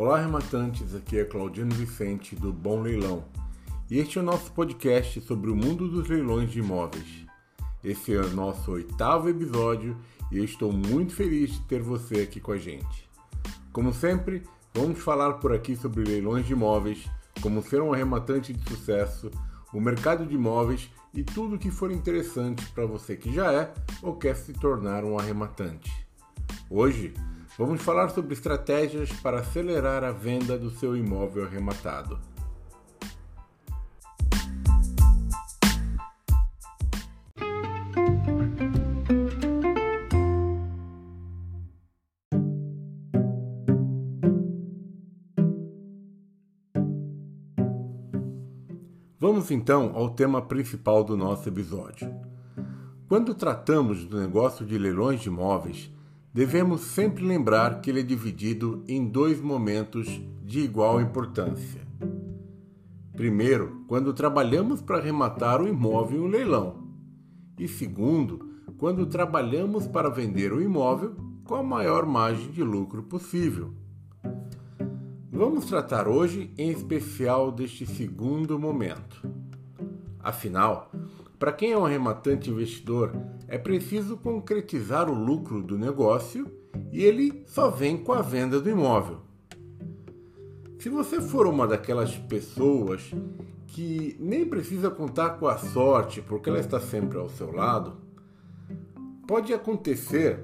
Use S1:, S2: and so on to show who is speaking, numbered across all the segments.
S1: Olá, arrematantes, aqui é Claudino Vicente do Bom Leilão e este é o nosso podcast sobre o mundo dos leilões de imóveis. Esse é o nosso oitavo episódio e eu estou muito feliz de ter você aqui com a gente. Como sempre, vamos falar por aqui sobre leilões de imóveis, como ser um arrematante de sucesso, o mercado de imóveis e tudo que for interessante para você que já é ou quer se tornar um arrematante. Hoje, Vamos falar sobre estratégias para acelerar a venda do seu imóvel arrematado. Vamos então ao tema principal do nosso episódio. Quando tratamos do negócio de leilões de imóveis, devemos sempre lembrar que ele é dividido em dois momentos de igual importância. Primeiro, quando trabalhamos para arrematar o imóvel em um leilão. E segundo, quando trabalhamos para vender o imóvel com a maior margem de lucro possível. Vamos tratar hoje em especial deste segundo momento. Afinal, para quem é um arrematante investidor, é preciso concretizar o lucro do negócio e ele só vem com a venda do imóvel. Se você for uma daquelas pessoas que nem precisa contar com a sorte porque ela está sempre ao seu lado, pode acontecer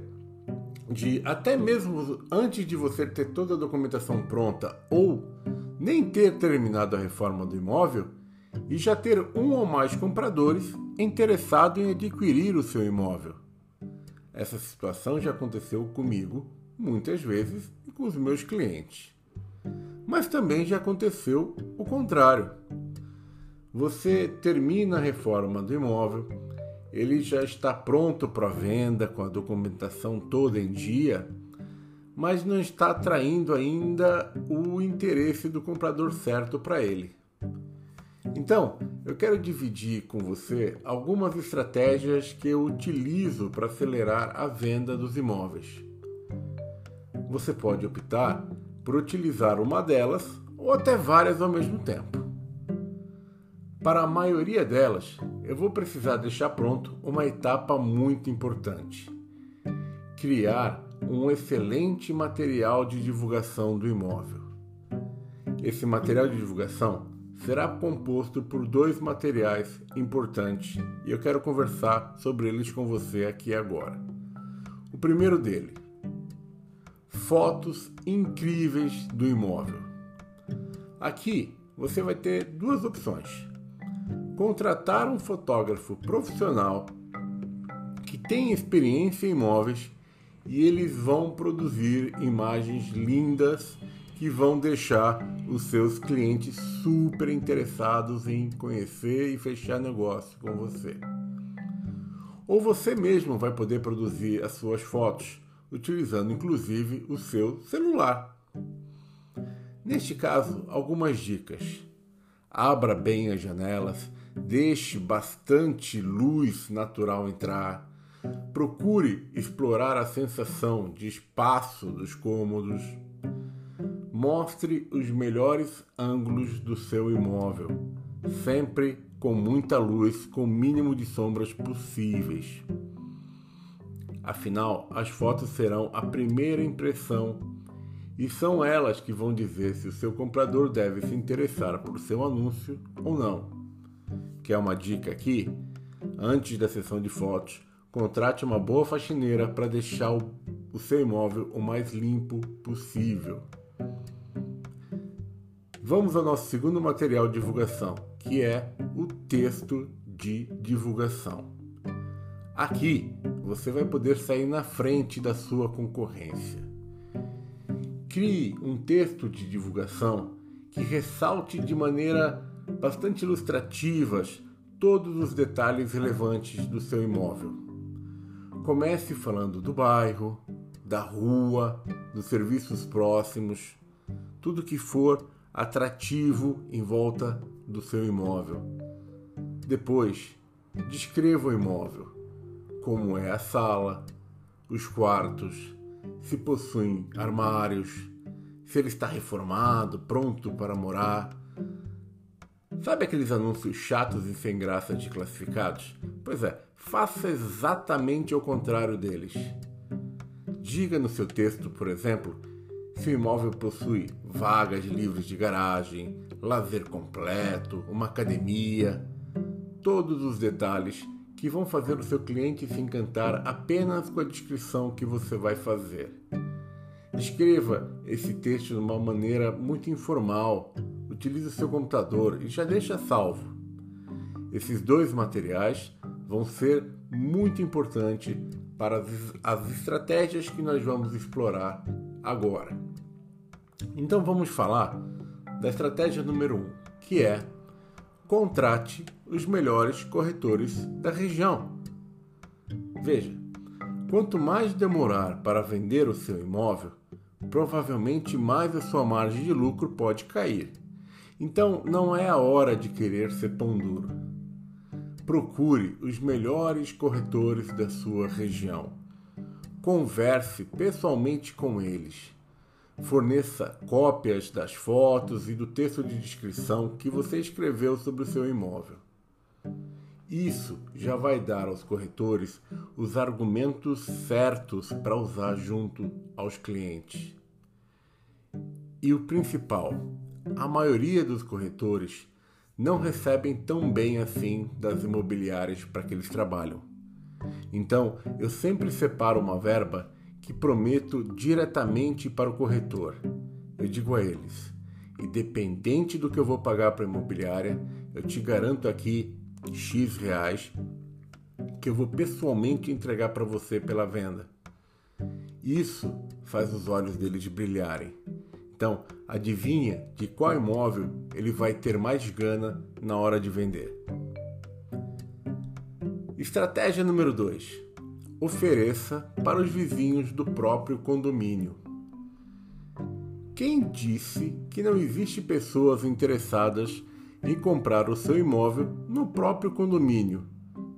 S1: de até mesmo antes de você ter toda a documentação pronta ou nem ter terminado a reforma do imóvel e já ter um ou mais compradores interessado em adquirir o seu imóvel. Essa situação já aconteceu comigo muitas vezes e com os meus clientes. Mas também já aconteceu o contrário. Você termina a reforma do imóvel, ele já está pronto para venda com a documentação toda em dia, mas não está atraindo ainda o interesse do comprador certo para ele. Então, eu quero dividir com você algumas estratégias que eu utilizo para acelerar a venda dos imóveis. Você pode optar por utilizar uma delas ou até várias ao mesmo tempo. Para a maioria delas, eu vou precisar deixar pronto uma etapa muito importante: criar um excelente material de divulgação do imóvel. Esse material de divulgação será composto por dois materiais importantes e eu quero conversar sobre eles com você aqui agora. O primeiro dele, fotos incríveis do imóvel. Aqui você vai ter duas opções: contratar um fotógrafo profissional que tem experiência em imóveis e eles vão produzir imagens lindas que vão deixar os seus clientes super interessados em conhecer e fechar negócio com você. Ou você mesmo vai poder produzir as suas fotos, utilizando inclusive o seu celular. Neste caso, algumas dicas. Abra bem as janelas, deixe bastante luz natural entrar. Procure explorar a sensação de espaço dos cômodos Mostre os melhores ângulos do seu imóvel, sempre com muita luz, com o mínimo de sombras possíveis. Afinal, as fotos serão a primeira impressão e são elas que vão dizer se o seu comprador deve se interessar por seu anúncio ou não. Quer uma dica aqui? Antes da sessão de fotos, contrate uma boa faxineira para deixar o seu imóvel o mais limpo possível. Vamos ao nosso segundo material de divulgação, que é o texto de divulgação. Aqui você vai poder sair na frente da sua concorrência. Crie um texto de divulgação que ressalte de maneira bastante ilustrativa todos os detalhes relevantes do seu imóvel. Comece falando do bairro, da rua, dos serviços próximos, tudo que for atrativo em volta do seu imóvel. Depois, descreva o imóvel, como é a sala, os quartos, se possuem armários, se ele está reformado, pronto para morar. Sabe aqueles anúncios chatos e sem graça de classificados? Pois é, faça exatamente o contrário deles. Diga no seu texto, por exemplo, se imóvel possui vagas livres de garagem, lazer completo, uma academia, todos os detalhes que vão fazer o seu cliente se encantar apenas com a descrição que você vai fazer. Escreva esse texto de uma maneira muito informal, utilize o seu computador e já deixa salvo. Esses dois materiais vão ser muito importantes para as estratégias que nós vamos explorar agora. Então vamos falar da estratégia número 1, um, que é contrate os melhores corretores da região. Veja, quanto mais demorar para vender o seu imóvel, provavelmente mais a sua margem de lucro pode cair. Então não é a hora de querer ser pão duro. Procure os melhores corretores da sua região. Converse pessoalmente com eles. Forneça cópias das fotos e do texto de descrição que você escreveu sobre o seu imóvel. Isso já vai dar aos corretores os argumentos certos para usar junto aos clientes. E o principal, a maioria dos corretores não recebem tão bem assim das imobiliárias para que eles trabalham. Então, eu sempre separo uma verba que prometo diretamente para o corretor. Eu digo a eles: independente do que eu vou pagar para a imobiliária, eu te garanto aqui X reais que eu vou pessoalmente entregar para você pela venda. Isso faz os olhos deles brilharem. Então, adivinha de qual imóvel ele vai ter mais gana na hora de vender. Estratégia número 2 ofereça para os vizinhos do próprio condomínio. Quem disse que não existe pessoas interessadas em comprar o seu imóvel no próprio condomínio,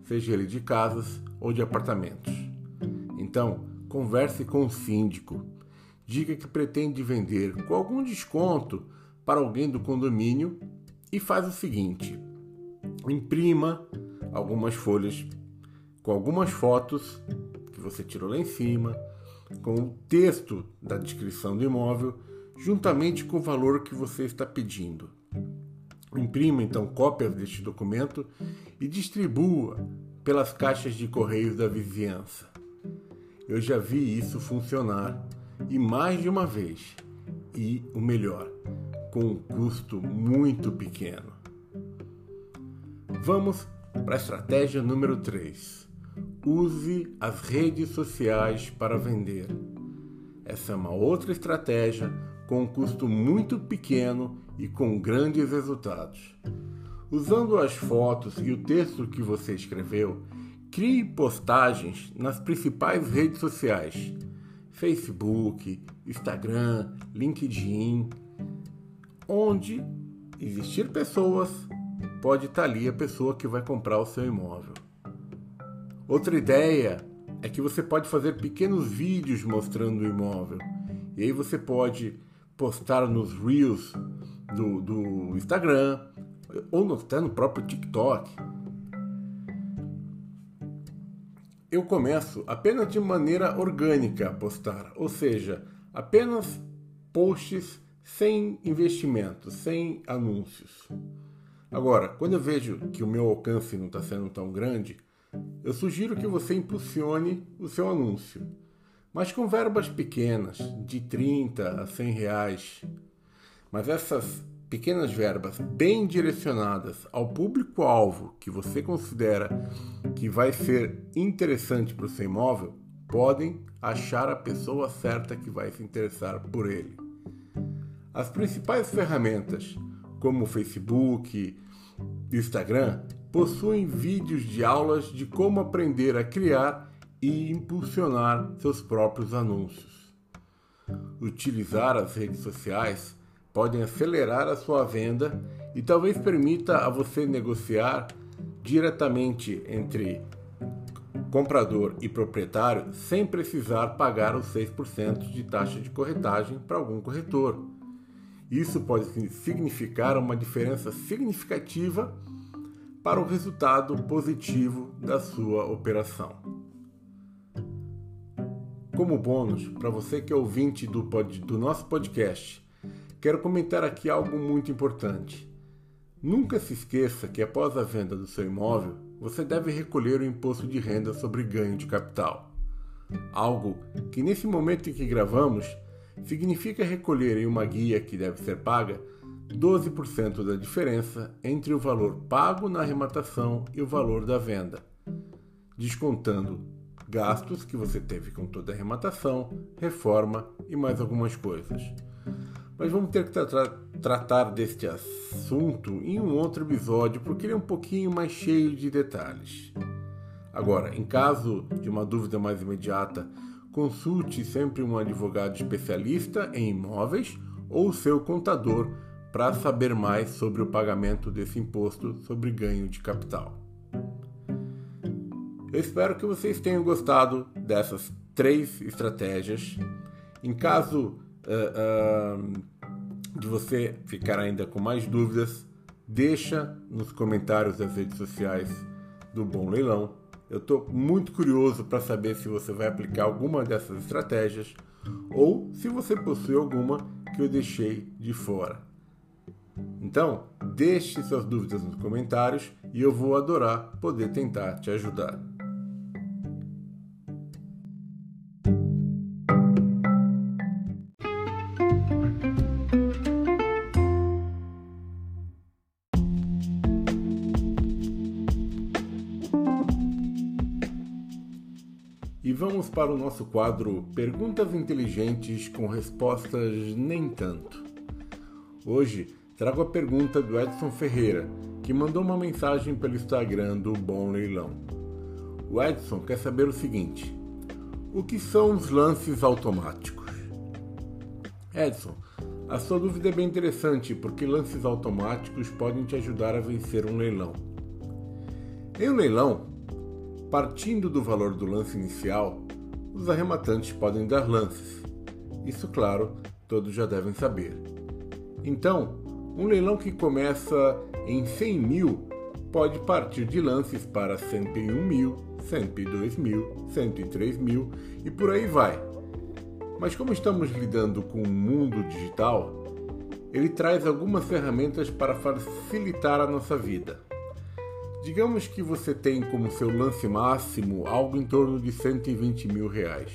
S1: seja ele de casas ou de apartamentos? Então, converse com o síndico. Diga que pretende vender com algum desconto para alguém do condomínio e faz o seguinte: imprima algumas folhas com algumas fotos que você tirou lá em cima, com o texto da descrição do imóvel, juntamente com o valor que você está pedindo. Imprima então cópias deste documento e distribua pelas caixas de correios da vizinhança. Eu já vi isso funcionar e mais de uma vez. E o melhor, com um custo muito pequeno. Vamos para a estratégia número 3 use as redes sociais para vender. Essa é uma outra estratégia com um custo muito pequeno e com grandes resultados. Usando as fotos e o texto que você escreveu, crie postagens nas principais redes sociais: Facebook, Instagram, LinkedIn. Onde existir pessoas, pode estar ali a pessoa que vai comprar o seu imóvel. Outra ideia é que você pode fazer pequenos vídeos mostrando o imóvel. E aí você pode postar nos Reels do, do Instagram ou até no próprio TikTok. Eu começo apenas de maneira orgânica a postar, ou seja, apenas posts sem investimento, sem anúncios. Agora, quando eu vejo que o meu alcance não está sendo tão grande, eu sugiro que você impulsione o seu anúncio, mas com verbas pequenas, de 30 a 100 reais. Mas essas pequenas verbas bem direcionadas ao público-alvo que você considera que vai ser interessante para o seu imóvel, podem achar a pessoa certa que vai se interessar por ele. As principais ferramentas, como o Facebook Instagram, possuem vídeos de aulas de como aprender a criar e impulsionar seus próprios anúncios. Utilizar as redes sociais podem acelerar a sua venda e talvez permita a você negociar diretamente entre comprador e proprietário sem precisar pagar os 6% de taxa de corretagem para algum corretor. Isso pode significar uma diferença significativa para o resultado positivo da sua operação. Como bônus, para você que é ouvinte do, pod, do nosso podcast, quero comentar aqui algo muito importante. Nunca se esqueça que após a venda do seu imóvel, você deve recolher o imposto de renda sobre ganho de capital. Algo que nesse momento em que gravamos significa recolher em uma guia que deve ser paga 12% da diferença entre o valor pago na arrematação e o valor da venda, descontando gastos que você teve com toda a arrematação, reforma e mais algumas coisas. Mas vamos ter que tra tratar deste assunto em um outro episódio porque ele é um pouquinho mais cheio de detalhes. Agora, em caso de uma dúvida mais imediata, consulte sempre um advogado especialista em imóveis ou seu contador para saber mais sobre o pagamento desse imposto sobre ganho de capital. Eu espero que vocês tenham gostado dessas três estratégias. Em caso uh, uh, de você ficar ainda com mais dúvidas, deixa nos comentários das redes sociais do Bom Leilão. Eu estou muito curioso para saber se você vai aplicar alguma dessas estratégias ou se você possui alguma que eu deixei de fora. Então, deixe suas dúvidas nos comentários e eu vou adorar poder tentar te ajudar. Para o nosso quadro Perguntas Inteligentes com Respostas Nem Tanto. Hoje trago a pergunta do Edson Ferreira, que mandou uma mensagem pelo Instagram do Bom Leilão. O Edson quer saber o seguinte: O que são os lances automáticos? Edson, a sua dúvida é bem interessante porque lances automáticos podem te ajudar a vencer um leilão. Em um leilão, partindo do valor do lance inicial, os arrematantes podem dar lances. Isso, claro, todos já devem saber. Então, um leilão que começa em 100 mil pode partir de lances para 101 mil, 102 mil, 103 mil e por aí vai. Mas como estamos lidando com o mundo digital, ele traz algumas ferramentas para facilitar a nossa vida. Digamos que você tem como seu lance máximo algo em torno de 120 mil reais.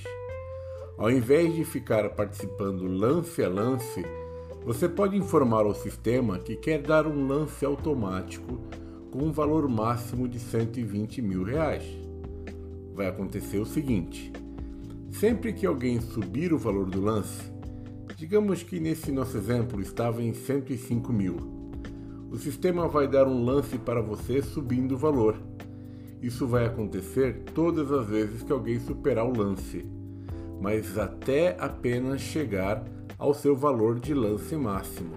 S1: Ao invés de ficar participando lance a lance, você pode informar ao sistema que quer dar um lance automático com um valor máximo de 120 mil reais. Vai acontecer o seguinte: sempre que alguém subir o valor do lance, digamos que nesse nosso exemplo estava em 105 mil, o sistema vai dar um lance para você subindo o valor. Isso vai acontecer todas as vezes que alguém superar o lance, mas até apenas chegar ao seu valor de lance máximo.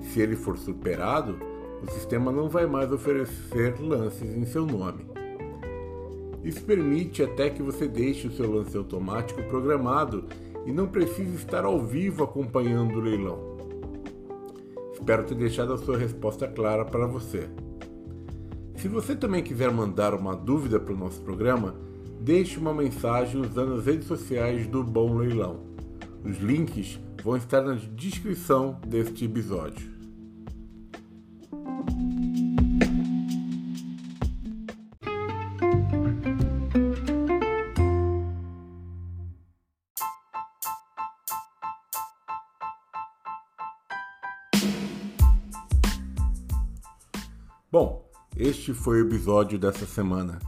S1: Se ele for superado, o sistema não vai mais oferecer lances em seu nome. Isso permite até que você deixe o seu lance automático programado e não precise estar ao vivo acompanhando o leilão. Espero ter deixado a sua resposta clara para você. Se você também quiser mandar uma dúvida para o nosso programa, deixe uma mensagem usando as redes sociais do Bom Leilão. Os links vão estar na descrição deste episódio. Este foi o episódio dessa semana.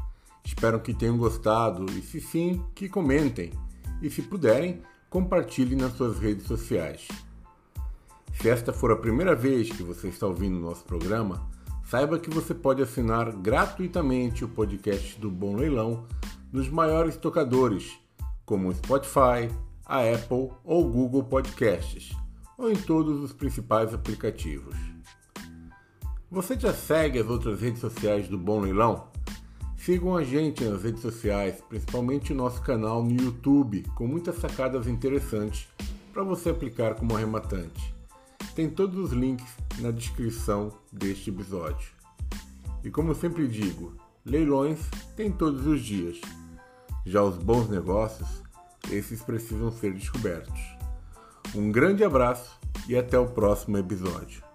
S1: Espero que tenham gostado e, se sim, que comentem. E, se puderem, compartilhe nas suas redes sociais. Se esta for a primeira vez que você está ouvindo nosso programa, saiba que você pode assinar gratuitamente o podcast do Bom Leilão nos maiores tocadores, como o Spotify, a Apple ou Google Podcasts, ou em todos os principais aplicativos. Você já segue as outras redes sociais do Bom Leilão? Sigam a gente nas redes sociais, principalmente o nosso canal no YouTube, com muitas sacadas interessantes para você aplicar como arrematante. Tem todos os links na descrição deste episódio. E como eu sempre digo, leilões tem todos os dias. Já os bons negócios, esses precisam ser descobertos. Um grande abraço e até o próximo episódio.